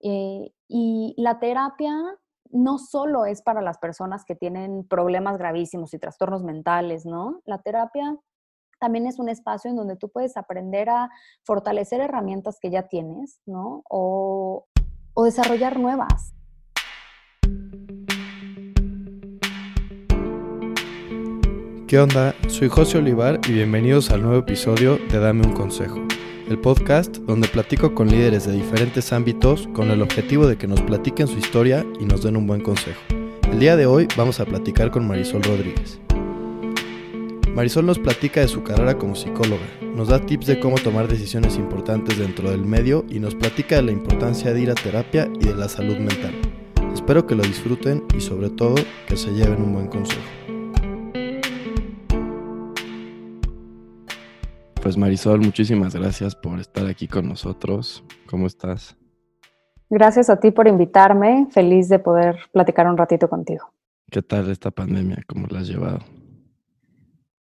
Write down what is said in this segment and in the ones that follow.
Eh, y la terapia no solo es para las personas que tienen problemas gravísimos y trastornos mentales, ¿no? La terapia también es un espacio en donde tú puedes aprender a fortalecer herramientas que ya tienes, ¿no? O, o desarrollar nuevas. ¿Qué onda? Soy José Olivar y bienvenidos al nuevo episodio de Dame un Consejo el podcast donde platico con líderes de diferentes ámbitos con el objetivo de que nos platiquen su historia y nos den un buen consejo. El día de hoy vamos a platicar con Marisol Rodríguez. Marisol nos platica de su carrera como psicóloga, nos da tips de cómo tomar decisiones importantes dentro del medio y nos platica de la importancia de ir a terapia y de la salud mental. Espero que lo disfruten y sobre todo que se lleven un buen consejo. Pues Marisol, muchísimas gracias por estar aquí con nosotros. ¿Cómo estás? Gracias a ti por invitarme. Feliz de poder platicar un ratito contigo. ¿Qué tal esta pandemia? ¿Cómo la has llevado?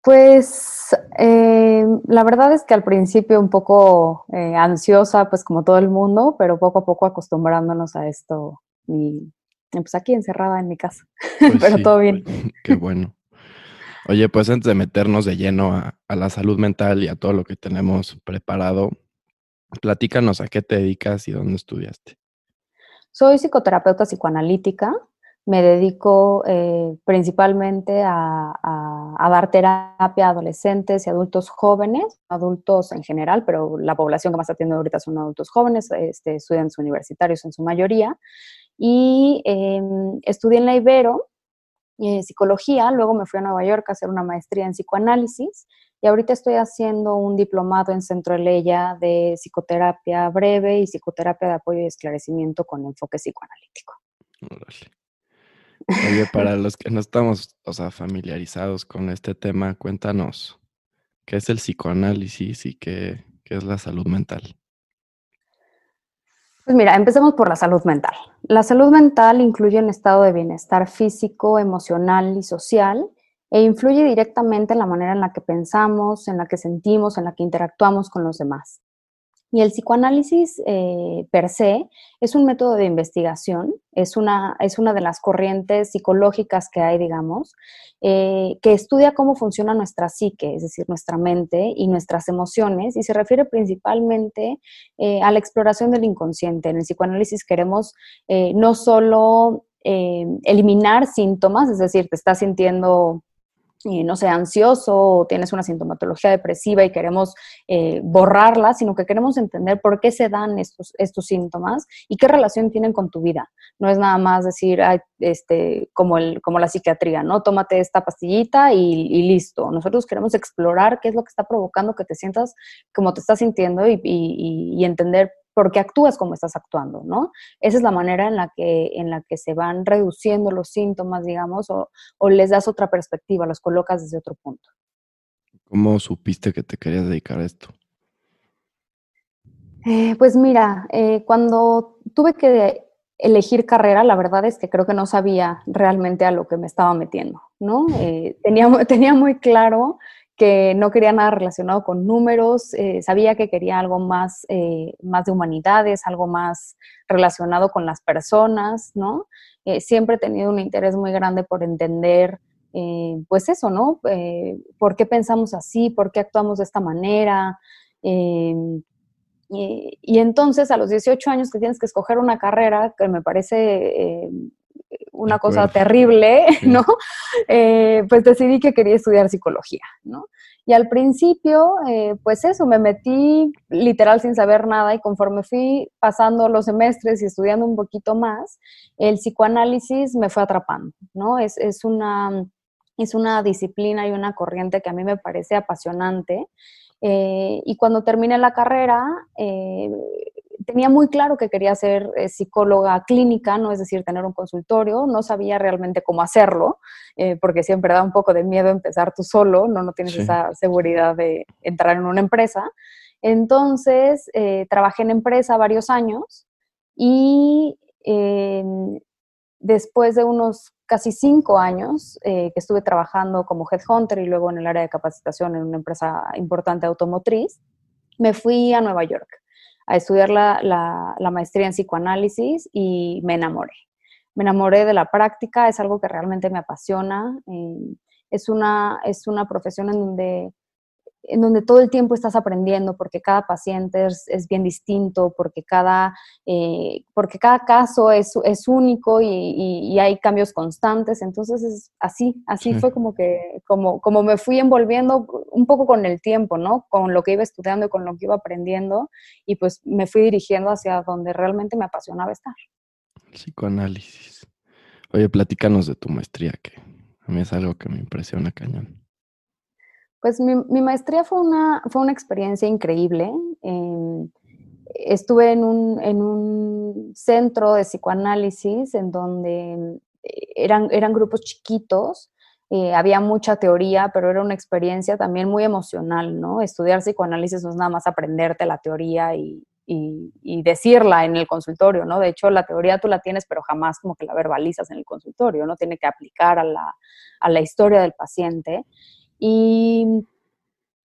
Pues eh, la verdad es que al principio un poco eh, ansiosa, pues como todo el mundo, pero poco a poco acostumbrándonos a esto y pues aquí encerrada en mi casa, pues pero todo bien. Qué bueno. Oye, pues antes de meternos de lleno a, la salud mental y a todo lo que tenemos preparado, platícanos a qué te dedicas y dónde estudiaste. Soy psicoterapeuta psicoanalítica. Me dedico eh, principalmente a, dar terapia a adolescentes y adultos jóvenes, adultos en general, pero la población que más atiende ahorita son adultos jóvenes, este, estudiantes universitarios en su mayoría. Y em, estudié en la Ibero, eh, psicología, luego me fui a Nueva York a hacer una maestría en psicoanálisis y ahorita estoy haciendo un diplomado en Centro Eleya de psicoterapia breve y psicoterapia de apoyo y esclarecimiento con enfoque psicoanalítico. Oye, para los que no estamos o sea, familiarizados con este tema, cuéntanos, ¿qué es el psicoanálisis y qué, qué es la salud mental? Pues mira, empecemos por la salud mental. La salud mental incluye un estado de bienestar físico, emocional y social e influye directamente en la manera en la que pensamos, en la que sentimos, en la que interactuamos con los demás. Y el psicoanálisis eh, per se es un método de investigación, es una, es una de las corrientes psicológicas que hay, digamos, eh, que estudia cómo funciona nuestra psique, es decir, nuestra mente y nuestras emociones, y se refiere principalmente eh, a la exploración del inconsciente. En el psicoanálisis queremos no solo eliminar síntomas, es decir, te estás sintiendo no sé, ansioso o tienes una sintomatología depresiva y queremos eh, borrarla, sino que queremos entender por qué se dan estos, estos síntomas y qué relación tienen con tu vida. No es nada más decir, este, como, el, como la psiquiatría, ¿no? Tómate esta pastillita y, listo. Nosotros queremos explorar qué es lo que está provocando que te sientas como te estás sintiendo y, y, y entender porque actúas como estás actuando, ¿no? Esa es la manera en la que, en la que se van reduciendo los síntomas, digamos, o, les das otra perspectiva, los colocas desde otro punto. ¿Cómo supiste que te querías dedicar a esto? Eh, pues mira, eh, cuando tuve que elegir carrera, la verdad es que creo que no sabía realmente a lo que me estaba metiendo, ¿no? Eh, tenía, tenía muy claro que no quería nada relacionado con números, eh, sabía que quería algo más, eh, más de humanidades, algo más relacionado con las personas, ¿no? Eh, siempre he tenido un interés muy grande por entender, pues eso, ¿no? ¿Por qué pensamos así? ¿Por qué actuamos de esta manera? Em, y, entonces a los 18 años que tienes que escoger una carrera, que me parece una cosa terrible, ¿no? Eh, pues decidí que quería estudiar psicología, ¿no? Y al principio, eh, pues eso, me metí literal sin saber nada y conforme fui pasando los semestres y estudiando un poquito más, el psicoanálisis me fue atrapando, ¿no? Es, una, es una disciplina y una corriente que a mí me parece apasionante. Eh, y cuando terminé la carrera, tenía muy claro que quería ser eh, psicóloga clínica, no es decir, tener un consultorio, no sabía realmente cómo hacerlo, eh, porque siempre da un poco de miedo empezar tú solo, no, no tienes esa seguridad de entrar en una empresa. Entonces, eh, trabajé en empresa varios años y em, después de unos casi cinco años que estuve trabajando como headhunter y luego en el área de capacitación en una empresa importante automotriz, me fui a Nueva York a estudiar la, la, maestría en psicoanálisis y me enamoré. Me enamoré de la práctica, es algo que realmente me apasiona. Eh, es, una, es una profesión en donde en donde todo el tiempo estás aprendiendo porque cada paciente es, bien distinto, porque cada, eh, porque cada caso es, es único y, hay cambios constantes. Entonces, es así, así fue como que, como, como me fui envolviendo un poco con el tiempo, ¿no? Con lo que iba estudiando y con lo que iba aprendiendo y pues me fui dirigiendo hacia donde realmente me apasionaba estar. Psicoanálisis. Oye, platícanos de tu maestría, que a mí es algo que me impresiona cañón. Pues mi, maestría fue una, fue una experiencia increíble. Em, estuve en un, en un, centro de psicoanálisis en donde eran, eran grupos chiquitos, eh, había mucha teoría, pero era una experiencia también muy emocional, ¿no? Estudiar psicoanálisis no es nada más aprenderte la teoría y, y, decirla en el consultorio, ¿no? De hecho, la teoría tú la tienes, pero jamás como que la verbalizas en el consultorio, ¿no? Tiene que aplicar a la, a la historia del paciente. Y,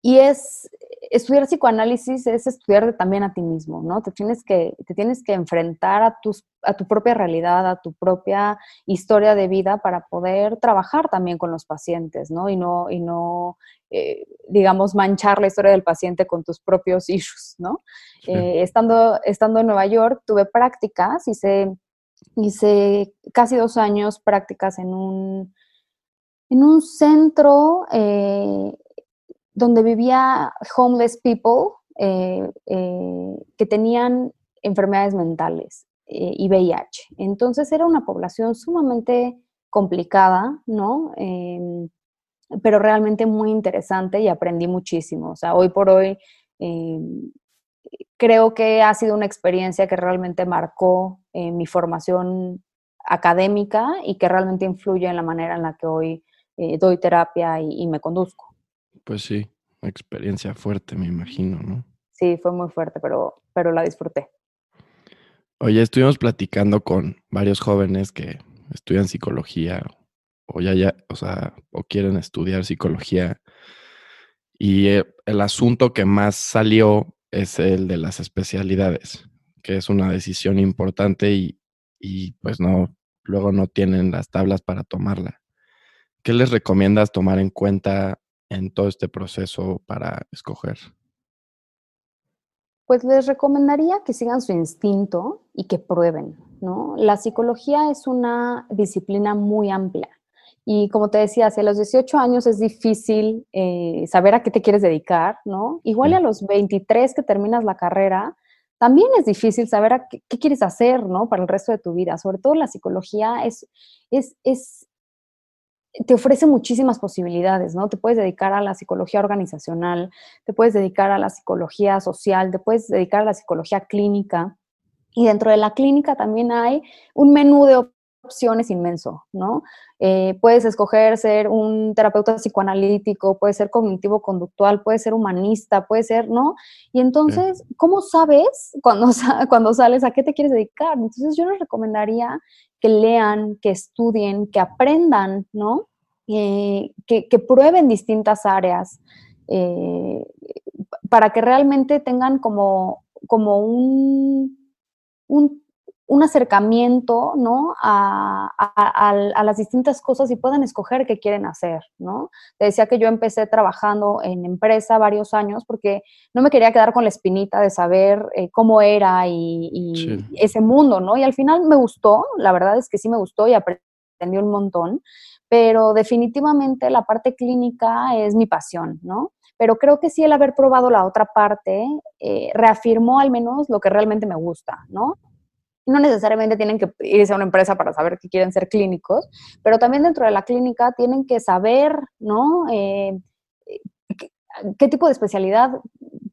y es, estudiar psicoanálisis es estudiarte también a ti mismo, ¿no? Te tienes que, te tienes que enfrentar a, tus, a tu propia realidad, a tu propia historia de vida para poder trabajar también con los pacientes, ¿no? Y no, y no eh, digamos, manchar la historia del paciente con tus propios issues, ¿no? Eh, estando, estando en Nueva York, tuve prácticas, hice, hice casi dos años prácticas en un en un centro eh, donde vivía homeless people eh, eh, que tenían enfermedades mentales y VIH. Entonces era una población sumamente complicada, ¿no? Em, pero realmente muy interesante y aprendí muchísimo. O sea, hoy por hoy em, creo que ha sido una experiencia que realmente marcó mi formación académica y que realmente influye en la manera en la que hoy eh, doy terapia y, me conduzco. Pues sí, experiencia fuerte, me imagino, ¿no? Sí, fue muy fuerte, pero, pero la disfruté. Oye, estuvimos platicando con varios jóvenes que estudian psicología o ya, ya, o sea, o quieren estudiar psicología. Y eh, el asunto que más salió es el de las especialidades, que es una decisión importante y, y pues no, luego no tienen las tablas para tomarla. ¿Qué les recomiendas tomar en cuenta en todo este proceso para escoger? Pues les recomendaría que sigan su instinto y que prueben, ¿no? La psicología es una disciplina muy amplia. Y como te decía, hacia los 18 años es difícil eh, saber a qué te quieres dedicar, ¿no? Igual a los 23 que terminas la carrera, también es difícil saber a qué, quieres hacer, ¿no? Para el resto de tu vida. Sobre todo la psicología es, es, es, te ofrece muchísimas posibilidades, ¿no? Te puedes dedicar a la psicología organizacional, te puedes dedicar a la psicología social, te puedes dedicar a la psicología clínica. Y dentro de la clínica también hay un menú de opciones inmenso, ¿no? Eh, puedes escoger ser un terapeuta psicoanalítico, puedes ser cognitivo-conductual, puedes ser humanista, puede ser, ¿no? Y entonces, ¿cómo sabes cuando, cuando sales a qué te quieres dedicar? Entonces, yo les recomendaría que lean, que estudien, que aprendan, ¿no? Eh, que, prueben distintas áreas eh, para que realmente tengan como, como un, un un acercamiento, ¿no? A, las distintas cosas y puedan escoger qué quieren hacer, ¿no? Te decía que yo empecé trabajando en empresa varios años porque no me quería quedar con la espinita de saber eh, cómo era y, ese mundo, ¿no? Y al final me gustó, la verdad es que sí me gustó y aprendí un montón, pero definitivamente la parte clínica es mi pasión, ¿no? Pero creo que sí el haber probado la otra parte eh, reafirmó al menos lo que realmente me gusta, ¿no? No necesariamente tienen que irse a una empresa para saber que quieren ser clínicos, pero también dentro de la clínica tienen que saber, ¿no? Eh, qué, tipo de especialidad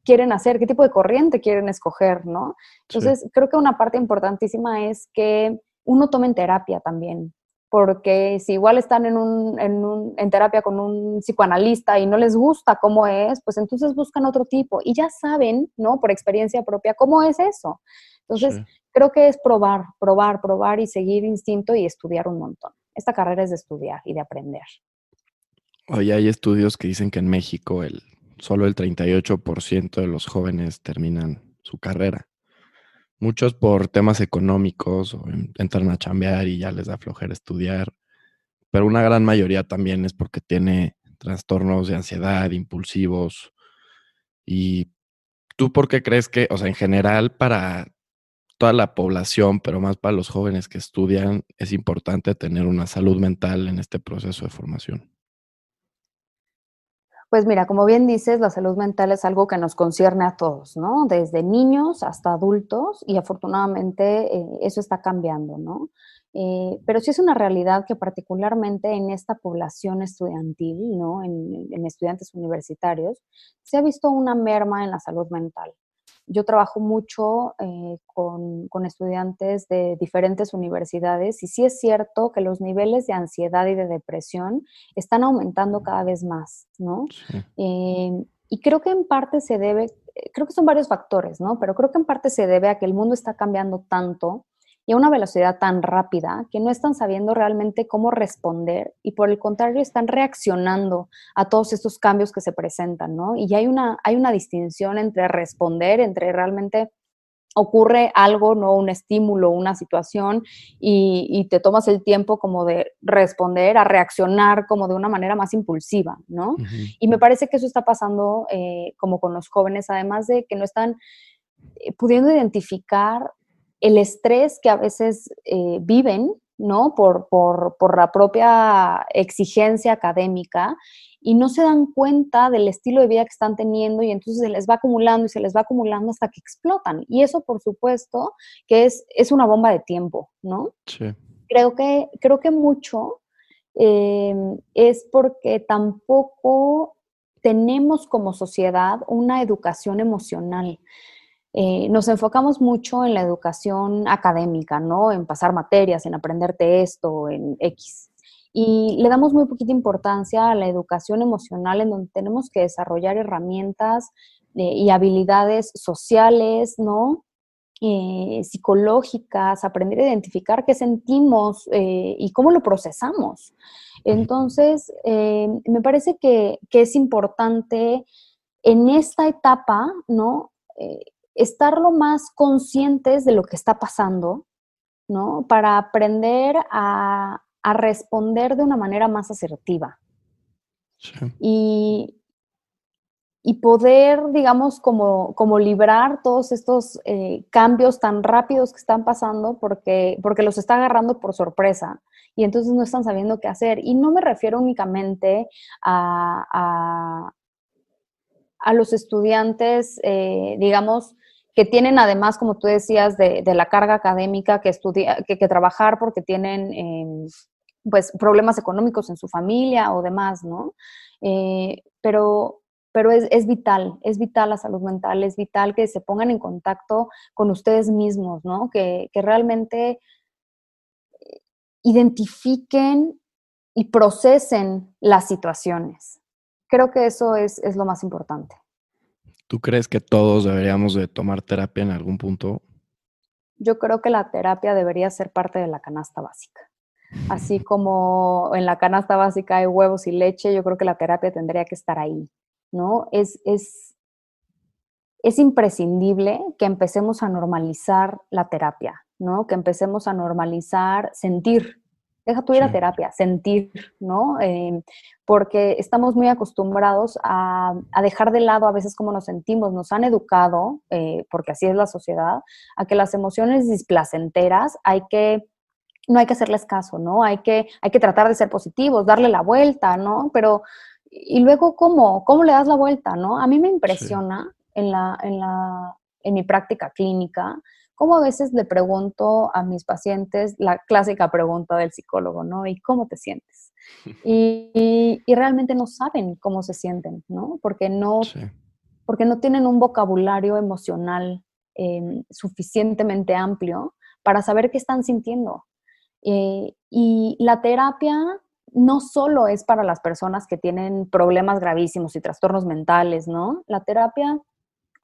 quieren hacer, qué tipo de corriente quieren escoger, ¿no? Entonces, creo que una parte importantísima es que uno tome en terapia también, porque si igual están en, un, en, un, en terapia con un psicoanalista y no les gusta cómo es, pues entonces buscan otro tipo y ya saben, ¿no? Por experiencia propia, cómo es eso. Entonces, creo que es probar, probar, probar y seguir instinto y estudiar un montón. Esta carrera es de estudiar y de aprender. Hoy hay estudios que dicen que en México el, solo el 38% de los jóvenes terminan su carrera. Muchos por temas económicos o entran a chambear y ya les da flojera estudiar, pero una gran mayoría también es porque tiene trastornos de ansiedad, impulsivos. ¿Y tú por qué crees que, o sea, en general para toda la población, pero más para los jóvenes que estudian, es importante tener una salud mental en este proceso de formación? Pues mira, como bien dices, la salud mental es algo que nos concierne a todos, ¿no? Desde niños hasta adultos y afortunadamente eh, eso está cambiando, ¿no? Eh, pero sí es una realidad que particularmente en esta población estudiantil, ¿no? En, en, estudiantes universitarios, se ha visto una merma en la salud mental. Yo trabajo mucho eh, con, con, estudiantes de diferentes universidades y sí es cierto que los niveles de ansiedad y de depresión están aumentando cada vez más, ¿no? Eh, y creo que en parte se debe, creo que son varios factores, ¿no? Pero creo que en parte se debe a que el mundo está cambiando tanto y a una velocidad tan rápida que no están sabiendo realmente cómo responder y por el contrario están reaccionando a todos estos cambios que se presentan, ¿no? Y hay una, hay una distinción entre responder, entre realmente ocurre algo, ¿no? Un estímulo, una situación y, te tomas el tiempo como de responder, a reaccionar como de una manera más impulsiva, ¿no? Y me parece que eso está pasando eh, como con los jóvenes, además de que no están eh, pudiendo identificar el estrés que a veces eh, viven, ¿no? Por, por, la propia exigencia académica y no se dan cuenta del estilo de vida que están teniendo y entonces se les va acumulando y se les va acumulando hasta que explotan. Y eso, por supuesto, que es, es una bomba de tiempo, ¿no? Sí. Creo que, creo que mucho em, es porque tampoco tenemos como sociedad una educación emocional. Eh, nos enfocamos mucho en la educación académica, ¿no? En pasar materias, en aprenderte esto, en X. Y le damos muy poquita importancia a la educación emocional en donde tenemos que desarrollar herramientas eh, y habilidades sociales, ¿no? Eh, psicológicas, aprender a identificar qué sentimos y cómo lo procesamos. Entonces, me parece que, que, es importante en esta etapa, ¿no? Estar lo más conscientes de lo que está pasando, ¿no? Para aprender a, responder de una manera más asertiva. Y, y, poder, digamos, como, como librar todos estos eh, cambios tan rápidos que están pasando porque, porque los está agarrando por sorpresa y entonces no están sabiendo qué hacer. Y no me refiero únicamente a, a, los estudiantes, eh, digamos, que tienen además, como tú decías, de, la carga académica que, estudia, que, trabajar porque tienen em, pues problemas económicos en su familia o demás, ¿no? Eh, pero pero es, vital, es vital la salud mental, es vital que se pongan en contacto con ustedes mismos, ¿no? Que, realmente eh, identifiquen y procesen las situaciones. Creo que eso es lo más importante. ¿Tú crees que todos deberíamos de tomar terapia en algún punto? Yo creo que la terapia debería ser parte de la canasta básica. Así como en la canasta básica hay huevos y leche, yo creo que la terapia tendría que estar ahí, ¿no? Es, es, es imprescindible que empecemos a normalizar la terapia, ¿no? Que empecemos a normalizar sentir, deja tu ir a terapia, sentir, ¿no? Eh, porque estamos muy acostumbrados a, dejar de lado a veces cómo nos sentimos, nos han educado, eh, porque así es la sociedad, a que las emociones displacenteras hay que, no hay que hacerles caso, ¿no? Hay que, hay que tratar de ser positivos, darle la vuelta, ¿no? Pero, y luego, ¿cómo? ¿Cómo le das la vuelta, no? A mí me impresiona en, la, en, la, en mi práctica clínica, como a veces le pregunto a mis pacientes la clásica pregunta del psicólogo, ¿no? ¿Y cómo te sientes? Y, realmente no saben cómo se sienten, ¿no? Porque no, porque no tienen un vocabulario emocional em, suficientemente amplio para saber qué están sintiendo. Eh, y la terapia no solo es para las personas que tienen problemas gravísimos y trastornos mentales, ¿no? La terapia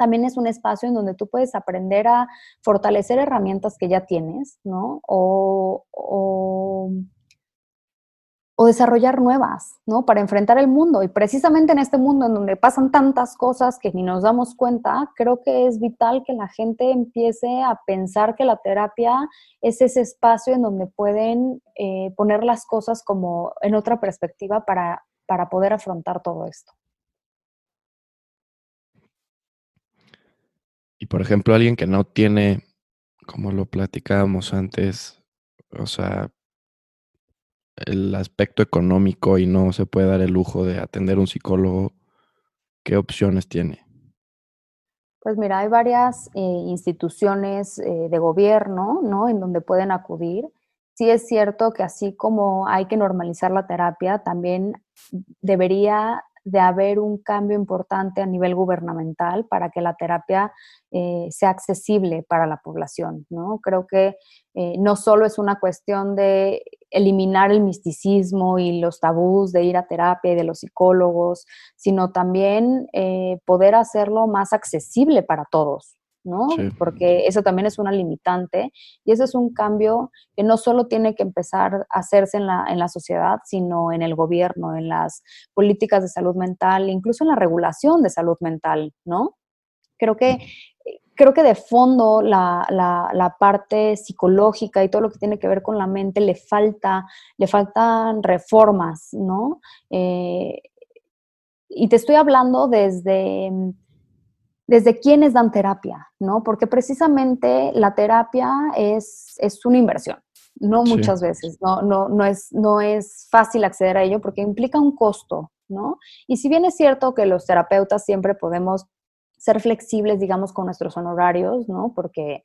también es un espacio en donde tú puedes aprender a fortalecer herramientas que ya tienes, ¿no? O, o desarrollar nuevas, ¿no? Para enfrentar el mundo. Y precisamente en este mundo en donde pasan tantas cosas que ni nos damos cuenta, creo que es vital que la gente empiece a pensar que la terapia es ese espacio en donde pueden eh, poner las cosas como en otra perspectiva para, para poder afrontar todo esto. Y por ejemplo, alguien que no tiene, como lo platicábamos antes, o sea, el aspecto económico y no se puede dar el lujo de atender un psicólogo, ¿qué opciones tiene? Pues mira, hay varias eh, instituciones eh, de gobierno, ¿no? En donde pueden acudir. Sí es cierto que así como hay que normalizar la terapia, también debería de haber un cambio importante a nivel gubernamental para que la terapia eh, sea accesible para la población, ¿no? Creo que eh, no solo es una cuestión de eliminar el misticismo y los tabús de ir a terapia y de los psicólogos, sino también eh, poder hacerlo más accesible para todos, ¿no? Porque eso también es una limitante y ese es un cambio que no solo tiene que empezar a hacerse en la, en la sociedad, sino en el gobierno, en las políticas de salud mental, incluso en la regulación de salud mental, ¿no? Creo que creo que de fondo la, la, parte psicológica y todo lo que tiene que ver con la mente le falta, le faltan reformas, ¿no? Eh, y te estoy hablando desde desde quiénes dan terapia, ¿no? Porque precisamente la terapia es, es una inversión, no muchas veces, no, no, no, es, no es fácil acceder a ello porque implica un costo, ¿no? Y si bien es cierto que los terapeutas siempre podemos ser flexibles, digamos, con nuestros honorarios, ¿no? Porque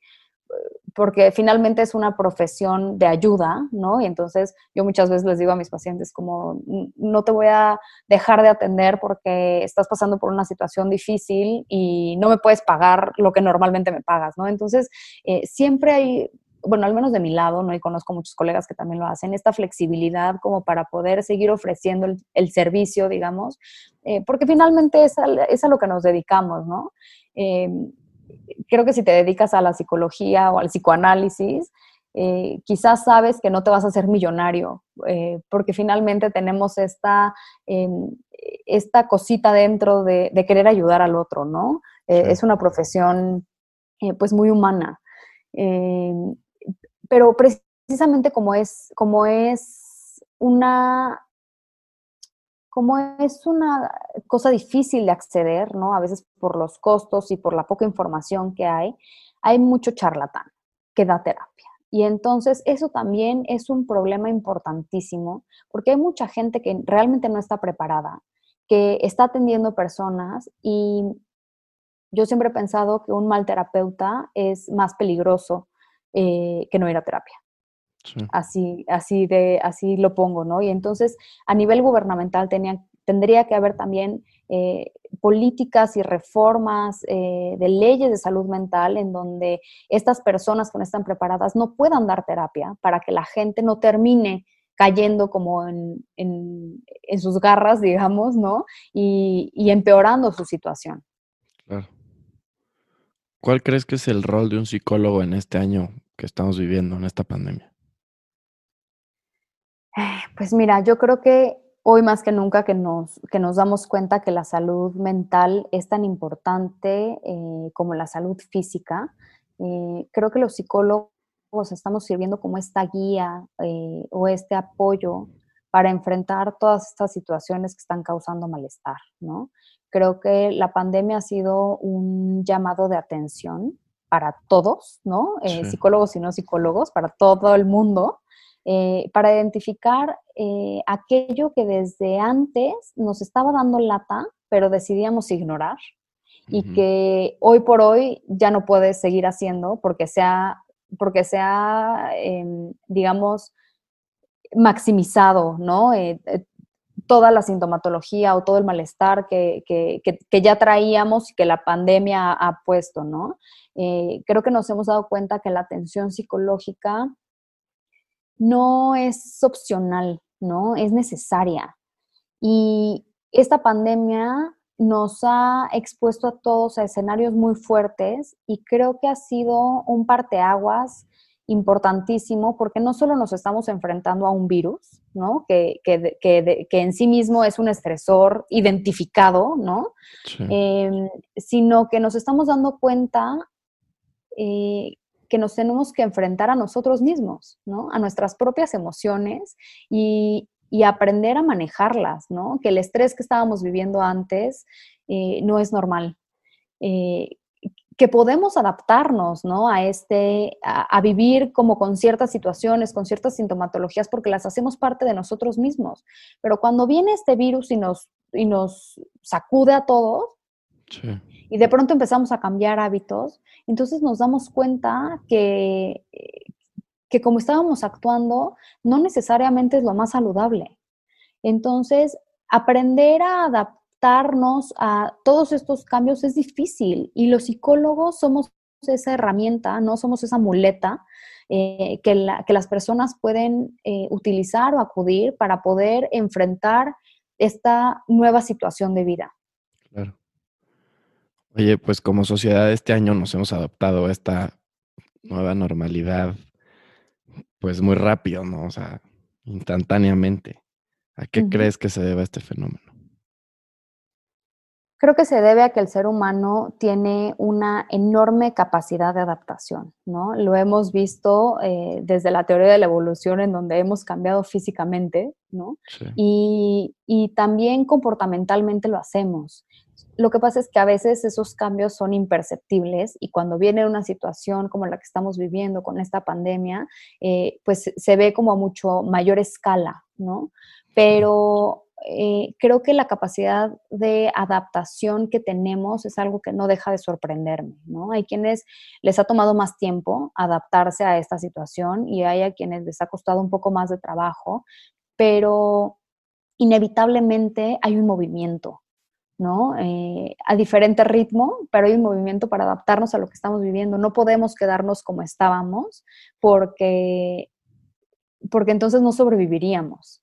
porque finalmente es una profesión de ayuda, ¿no? Y entonces yo muchas veces les digo a mis pacientes como, no te voy a dejar de atender porque estás pasando por una situación difícil y no me puedes pagar lo que normalmente me pagas, ¿no? Entonces, eh, siempre hay, bueno, al menos de mi lado, ¿no? Y conozco muchos colegas que también lo hacen, esta flexibilidad como para poder seguir ofreciendo el, servicio, digamos, eh, porque finalmente es a, lo que nos dedicamos, ¿no? Eh, creo que si te dedicas a la psicología o al psicoanálisis, eh, quizás sabes que no te vas a hacer millonario, eh, porque finalmente tenemos esta, em, esta cosita dentro de, querer ayudar al otro, ¿no? Eh, es una profesión pues muy humana. Em, pero precisamente como es, como es una como es una cosa difícil de acceder, ¿no? A veces por los costos y por la poca información que hay, hay mucho charlatán que da terapia. Y entonces eso también es un problema importantísimo porque hay mucha gente que realmente no está preparada, que está atendiendo personas y yo siempre he pensado que un mal terapeuta es más peligroso eh, que no ir a terapia. Así, así, de, así lo pongo, ¿no? Y entonces, a nivel gubernamental tendría que haber también eh, políticas y reformas eh, de leyes de salud mental en donde estas personas que no están preparadas no puedan dar terapia para que la gente no termine cayendo como en, en, sus garras, digamos, ¿no? Y, y, empeorando su situación. Claro. ¿Cuál crees que es el rol de un psicólogo en este año que estamos viviendo, en esta pandemia? Pues mira, yo creo que hoy más que nunca que nos, que nos damos cuenta que la salud mental es tan importante eh, como la salud física, eh, creo que los psicólogos estamos sirviendo como esta guía eh, o este apoyo para enfrentar todas estas situaciones que están causando malestar, ¿no? Creo que la pandemia ha sido un llamado de atención para todos, ¿no? Psicólogos y no psicólogos, para todo el mundo, eh, para identificar eh, aquello que desde antes nos estaba dando lata, pero decidíamos ignorar y que hoy por hoy ya no puedes seguir haciendo porque sea, porque sea em, digamos, maximizado, ¿no? Eh, toda la sintomatología o todo el malestar que, ya traíamos y que la pandemia ha, puesto, ¿no? creo que nos hemos dado cuenta que la atención psicológica no es opcional, ¿no? Es necesaria. Y esta pandemia nos ha expuesto a todos a escenarios muy fuertes y creo que ha sido un parteaguas importantísimo porque no solo nos estamos enfrentando a un virus, ¿no? Que, que, que, que en sí mismo es un estresor identificado, ¿no? Em, sino que nos estamos dando cuenta eh, que nos tenemos que enfrentar a nosotros mismos, ¿no? A nuestras propias emociones y, y aprender a manejarlas, ¿no? Que el estrés que estábamos viviendo antes eh, no es normal. Eh, que podemos adaptarnos, ¿no? A este, a, vivir como con ciertas situaciones, con ciertas sintomatologías, porque las hacemos parte de nosotros mismos. Pero cuando viene este virus y nos, y nos sacude a todos, y de pronto empezamos a cambiar hábitos, entonces nos damos cuenta que, que como estábamos actuando, no necesariamente es lo más saludable. Entonces, aprender a adaptarnos a todos estos cambios es difícil y los psicólogos somos esa herramienta, no somos esa muleta eh, que, las personas pueden eh, utilizar o acudir para poder enfrentar esta nueva situación de vida. Claro. Oye, pues como sociedad este año nos hemos adaptado a esta nueva normalidad pues muy rápido, ¿no? O sea, instantáneamente. ¿A qué crees que se debe este fenómeno? Creo que se debe a que el ser humano tiene una enorme capacidad de adaptación, ¿no? Lo hemos visto eh, desde la teoría de la evolución en donde hemos cambiado físicamente, ¿no? Y, y, también comportamentalmente lo hacemos. Lo que pasa es que a veces esos cambios son imperceptibles y cuando viene una situación como la que estamos viviendo con esta pandemia, eh, pues se ve como a mucho mayor escala, ¿no? Pero eh, creo que la capacidad de adaptación que tenemos es algo que no deja de sorprenderme, ¿no? Hay quienes les ha tomado más tiempo adaptarse a esta situación y hay a quienes les ha costado un poco más de trabajo, pero inevitablemente hay un movimiento, ¿no? Eh, a diferente ritmo, pero hay un movimiento para adaptarnos a lo que estamos viviendo. No podemos quedarnos como estábamos porque, porque entonces no sobreviviríamos,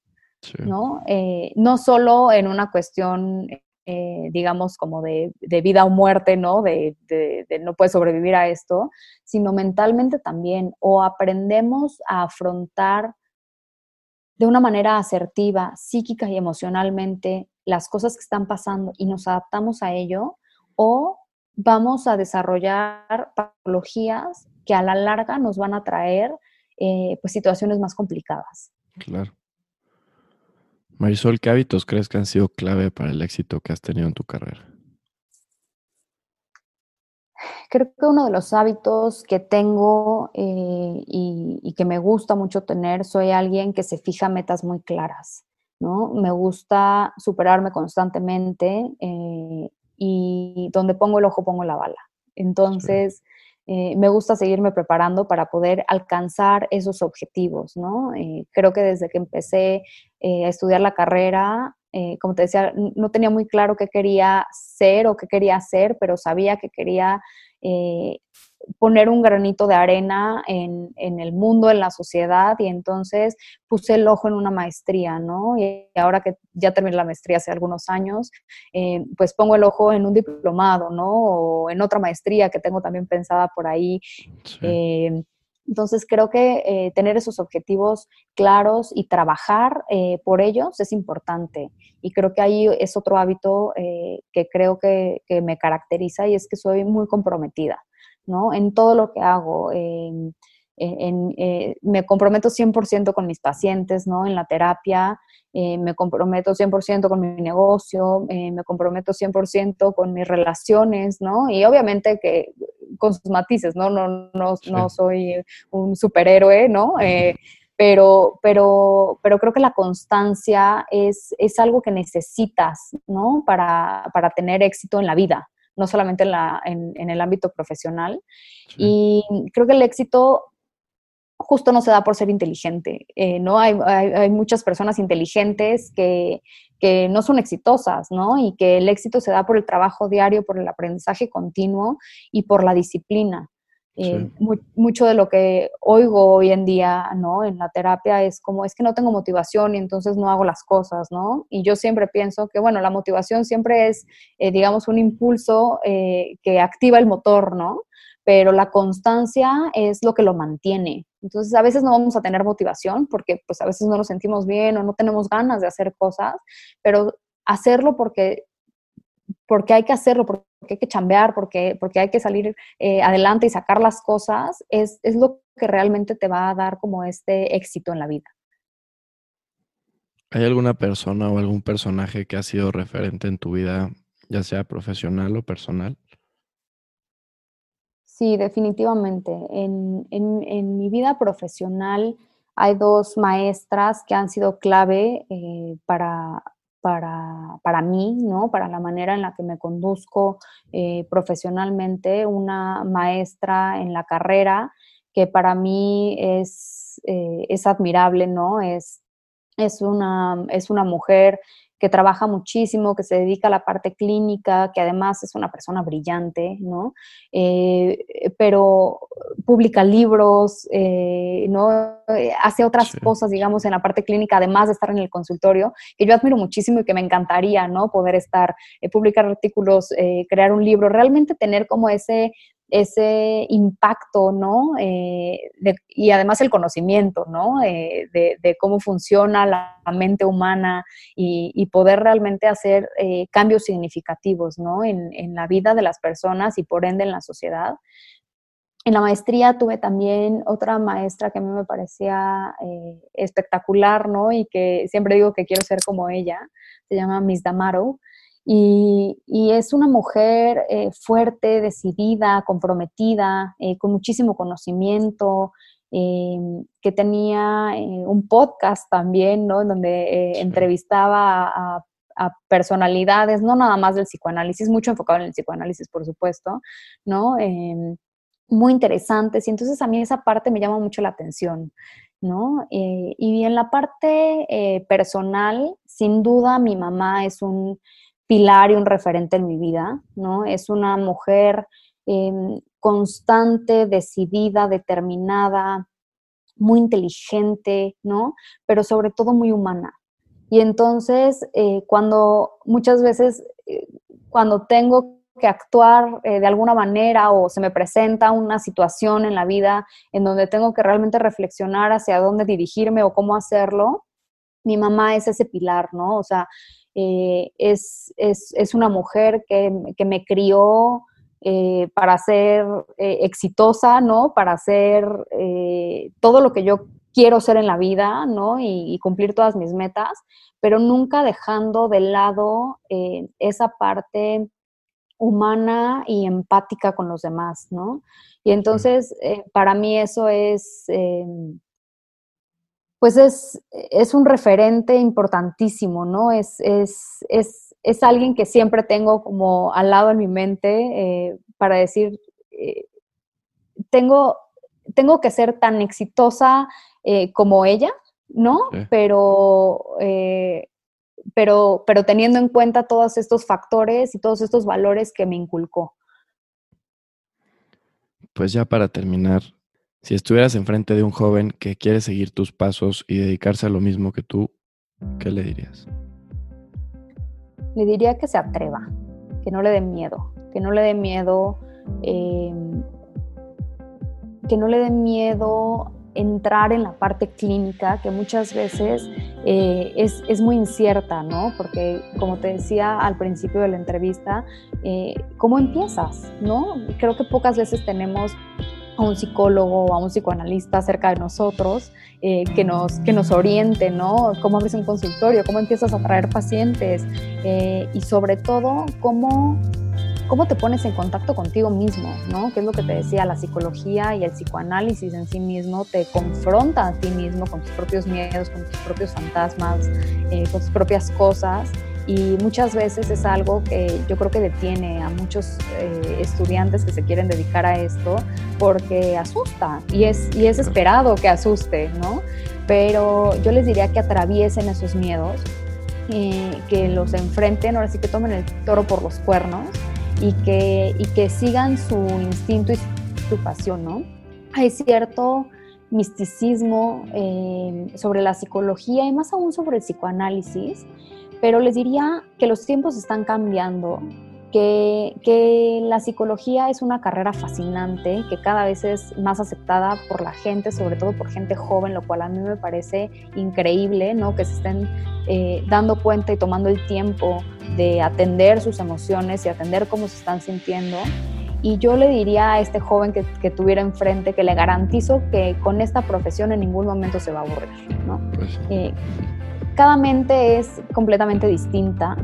¿no? Eh, no solo en una cuestión, eh, digamos, como de, vida o muerte, ¿no? De, de, no puedes sobrevivir a esto, sino mentalmente también. O aprendemos a afrontar de una manera asertiva, psíquica y emocionalmente las cosas que están pasando y nos adaptamos a ello, o vamos a desarrollar patologías que a la larga nos van a traer eh, pues, situaciones más complicadas. Claro. Marisol, ¿qué hábitos crees que han sido clave para el éxito que has tenido en tu carrera? Creo que uno de los hábitos que tengo eh, y, que me gusta mucho tener, soy alguien que se fija metas muy claras. ¿No? Me gusta superarme constantemente eh, y donde pongo el ojo pongo la bala. Entonces, eh, me gusta seguirme preparando para poder alcanzar esos objetivos, ¿no? Eh, creo que desde que empecé a estudiar la carrera, como te decía, no tenía muy claro qué quería ser o qué quería hacer, pero sabía que quería poner un granito de arena en, el mundo, en la sociedad, y entonces puse el ojo en una maestría, ¿no? Y ahora que ya terminé la maestría hace algunos años, eh, pues pongo el ojo en un diplomado, ¿no? O en otra maestría que tengo también pensada por ahí. Eh, entonces creo que eh, tener esos objetivos claros y trabajar por ellos es importante. Y creo que ahí es otro hábito que creo que, que, me caracteriza y es que soy muy comprometida. ¿no? En todo lo que hago. en, eh, me comprometo 100% con mis pacientes, ¿no? En la terapia, eh, me comprometo 100% con mi negocio, eh, me comprometo 100% con mis relaciones, ¿no? Y obviamente que con sus matices, ¿no? No, no, no soy un superhéroe, ¿no? Pero, pero, pero creo que la constancia es, es algo que necesitas, ¿no? Para, para tener éxito en la vida, no solamente en, la, en, el ámbito profesional. Y creo que el éxito justo no se da por ser inteligente, eh, ¿no? Hay, hay, muchas personas inteligentes que, que, no son exitosas, ¿no? Y que el éxito se da por el trabajo diario, por el aprendizaje continuo y por la disciplina. Eh, mucho de lo que oigo hoy en día, ¿no? En la terapia es como, es que no tengo motivación y entonces no hago las cosas, ¿no? Y yo siempre pienso que, bueno, la motivación siempre es, eh, digamos, un impulso eh, que activa el motor, ¿no? pero la constancia es lo que lo mantiene. Entonces, a veces no vamos a tener motivación porque pues a veces no nos sentimos bien o no tenemos ganas de hacer cosas, pero hacerlo porque porque hay que hacerlo, porque hay que chambear, porque, porque hay que salir eh, adelante y sacar las cosas, es, es lo que realmente te va a dar como este éxito en la vida. ¿Hay alguna persona o algún personaje que ha sido referente en tu vida, ya sea profesional o personal? Sí, definitivamente. En, en, mi vida profesional hay dos maestras que han sido clave eh, para, para, para, mí, ¿no? Para la manera en la que me conduzco eh, profesionalmente. Una maestra en la carrera que para mí es, eh, es admirable, ¿no? Es es una, es una mujer que trabaja muchísimo, que se dedica a la parte clínica, que además es una persona brillante, ¿no? Eh, pero publica libros, eh, ¿no? Hace otras cosas, digamos, en la parte clínica, además de estar en el consultorio, que yo admiro muchísimo y que me encantaría, ¿no? Poder estar, eh, publicar artículos, crear un libro, realmente tener como ese ese impacto, ¿no? Eh, y además el conocimiento, ¿no? Eh, de, cómo funciona la mente humana y, poder realmente hacer eh, cambios significativos, ¿no? En, la vida de las personas y por ende en la sociedad. En la maestría tuve también otra maestra que a mí me parecía espectacular, ¿no? Y que siempre digo que quiero ser como ella, se llama Miss Damaro. Y, es una mujer eh, fuerte, decidida, comprometida, eh, con muchísimo conocimiento, eh, que tenía un podcast también, ¿no? En donde entrevistaba a, personalidades, no nada más del psicoanálisis, mucho enfocado en el psicoanálisis, por supuesto, ¿no? muy interesantes. Y entonces a mí esa parte me llama mucho la atención. ¿No? y en la parte personal, sin duda mi mamá es un pilar y un referente en mi vida, ¿no? Es una mujer em, constante, decidida, determinada, muy inteligente, ¿no? Pero sobre todo muy humana. Y entonces, eh, cuando muchas veces, eh, cuando tengo que actuar eh, de alguna manera o se me presenta una situación en la vida en donde tengo que realmente reflexionar hacia dónde dirigirme o cómo hacerlo, mi mamá es ese pilar, ¿no? O sea, eh, es, es, una mujer que, me crió eh, para ser eh, exitosa, ¿no? Para ser todo lo que yo quiero ser en la vida, ¿no? Y, cumplir todas mis metas, pero nunca dejando de lado esa parte humana y empática con los demás, ¿no? Y entonces, para mí eso es pues es, es un referente importantísimo, ¿no? Es, es, es, es, alguien que siempre tengo como al lado en mi mente eh, para decir, eh, tengo, tengo que ser tan exitosa eh, como ella, ¿no? Pero, pero, pero teniendo en cuenta todos estos factores y todos estos valores que me inculcó. Pues ya para terminar, si estuvieras enfrente de un joven que quiere seguir tus pasos y dedicarse a lo mismo que tú, ¿qué le dirías? Le diría que se atreva, que no le dé miedo, que no le dé miedo, em, que no le dé miedo entrar en la parte clínica, que muchas veces eh, es, muy incierta, ¿no? Porque, como te decía al principio de la entrevista, eh, ¿cómo empiezas? ¿No? Creo que pocas veces tenemos a un psicólogo o a un psicoanalista cerca de nosotros eh, que, nos, que nos oriente, ¿no? Cómo abres un consultorio, cómo empiezas a traer pacientes eh, y sobre todo cómo, cómo te pones en contacto contigo mismo, ¿no? Que es lo que te decía, la psicología y el psicoanálisis en sí mismo te confronta a ti mismo con tus propios miedos, con tus propios fantasmas, eh, con tus propias cosas y muchas veces es algo que yo creo que detiene a muchos eh, estudiantes que se quieren dedicar a esto porque asusta y es, y es esperado que asuste, ¿no? Pero yo les diría que atraviesen esos miedos, eh, que los enfrenten, ahora sí que tomen el toro por los cuernos y que, y que sigan su instinto y su pasión, ¿no? Hay cierto misticismo eh, sobre la psicología y más aún sobre el psicoanálisis pero les diría que los tiempos están cambiando que, la psicología es una carrera fascinante, que cada vez es más aceptada por la gente, sobre todo por gente joven, lo cual a mí me parece increíble, ¿no? Que se estén eh, dando cuenta y tomando el tiempo de atender sus emociones y atender cómo se están sintiendo. Y yo le diría a este joven que, que, tuviera enfrente que le garantizo que con esta profesión en ningún momento se va a aburrir, ¿no? Pues eh, cada mente es completamente distinta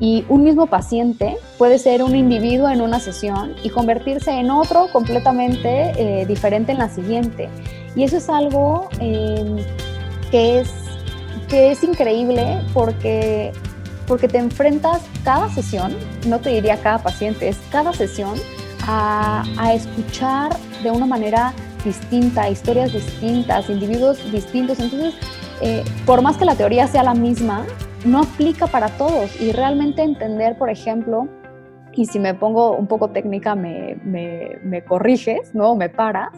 y un mismo paciente puede ser un individuo en una sesión y convertirse en otro completamente eh, diferente en la siguiente. Y eso es algo em, que, es, que es increíble porque, porque te enfrentas cada sesión, no te diría cada paciente, es cada sesión a, a escuchar de una manera distinta, historias distintas, individuos distintos. Entonces, eh, por más que la teoría sea la misma, no aplica para todos y realmente entender, por ejemplo, y si me pongo un poco técnica me, me, corriges, ¿no? Me paras,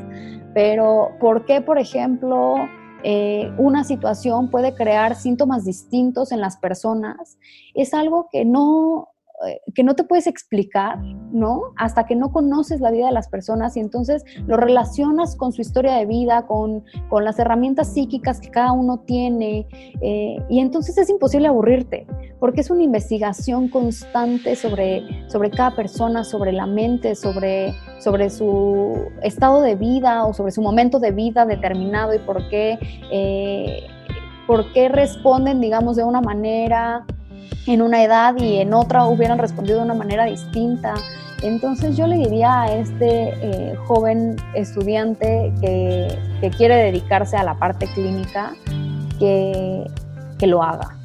pero ¿por qué, por ejemplo, eh, una situación puede crear síntomas distintos en las personas? Es algo que no, que no te puedes explicar, ¿no? Hasta que no conoces la vida de las personas y entonces lo relacionas con su historia de vida, con, con las herramientas psíquicas que cada uno tiene, eh, y entonces es imposible aburrirte, porque es una investigación constante sobre, sobre cada persona, sobre la mente, sobre, sobre su estado de vida o sobre su momento de vida determinado y por qué, eh, por qué responden, digamos, de una manera en una edad y en otra hubieran respondido de una manera distinta. Entonces yo le diría a este eh, joven estudiante que, quiere dedicarse a la parte clínica que, que lo haga,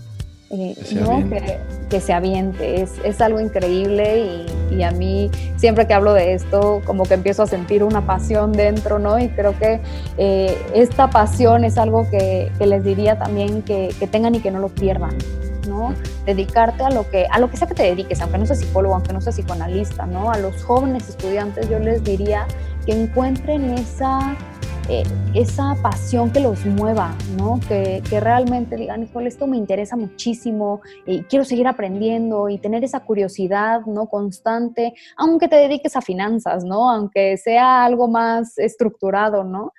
eh, que, se que, se aviente. Es, es algo increíble y, y, a mí siempre que hablo de esto como que empiezo a sentir una pasión dentro, ¿no? Y creo que eh, esta pasión es algo que, les diría también que tengan y que no lo pierdan. ¿No? Dedicarte a lo que, a lo que sea que te dediques, aunque no seas psicólogo, aunque no seas psicoanalista, ¿no? A los jóvenes estudiantes yo les diría que encuentren esa eh, esa pasión que los mueva, ¿no? Que, realmente digan, híjole, esto me interesa muchísimo y quiero seguir aprendiendo y tener esa curiosidad, ¿no? Constante, aunque te dediques a finanzas, ¿no? Aunque sea algo más estructurado, ¿no?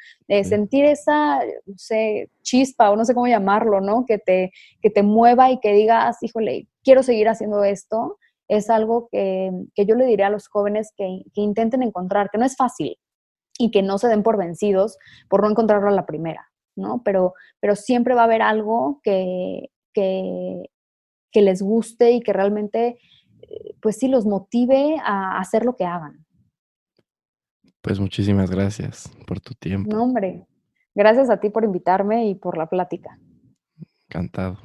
sentir esa, no sé, chispa o no sé cómo llamarlo, ¿no? Que te, que te mueva y que digas, híjole, quiero seguir haciendo esto, es algo que, yo le diría a los jóvenes que, que intenten encontrar, que no es fácil, y que no se den por vencidos por no encontrarlo a la primera, ¿no? Pero, pero siempre va a haber algo que, que, les guste y que realmente, eh, pues sí, los motive a hacer lo que hagan. Pues muchísimas gracias por tu tiempo. No, hombre, gracias a ti por invitarme y por la plática. Encantado.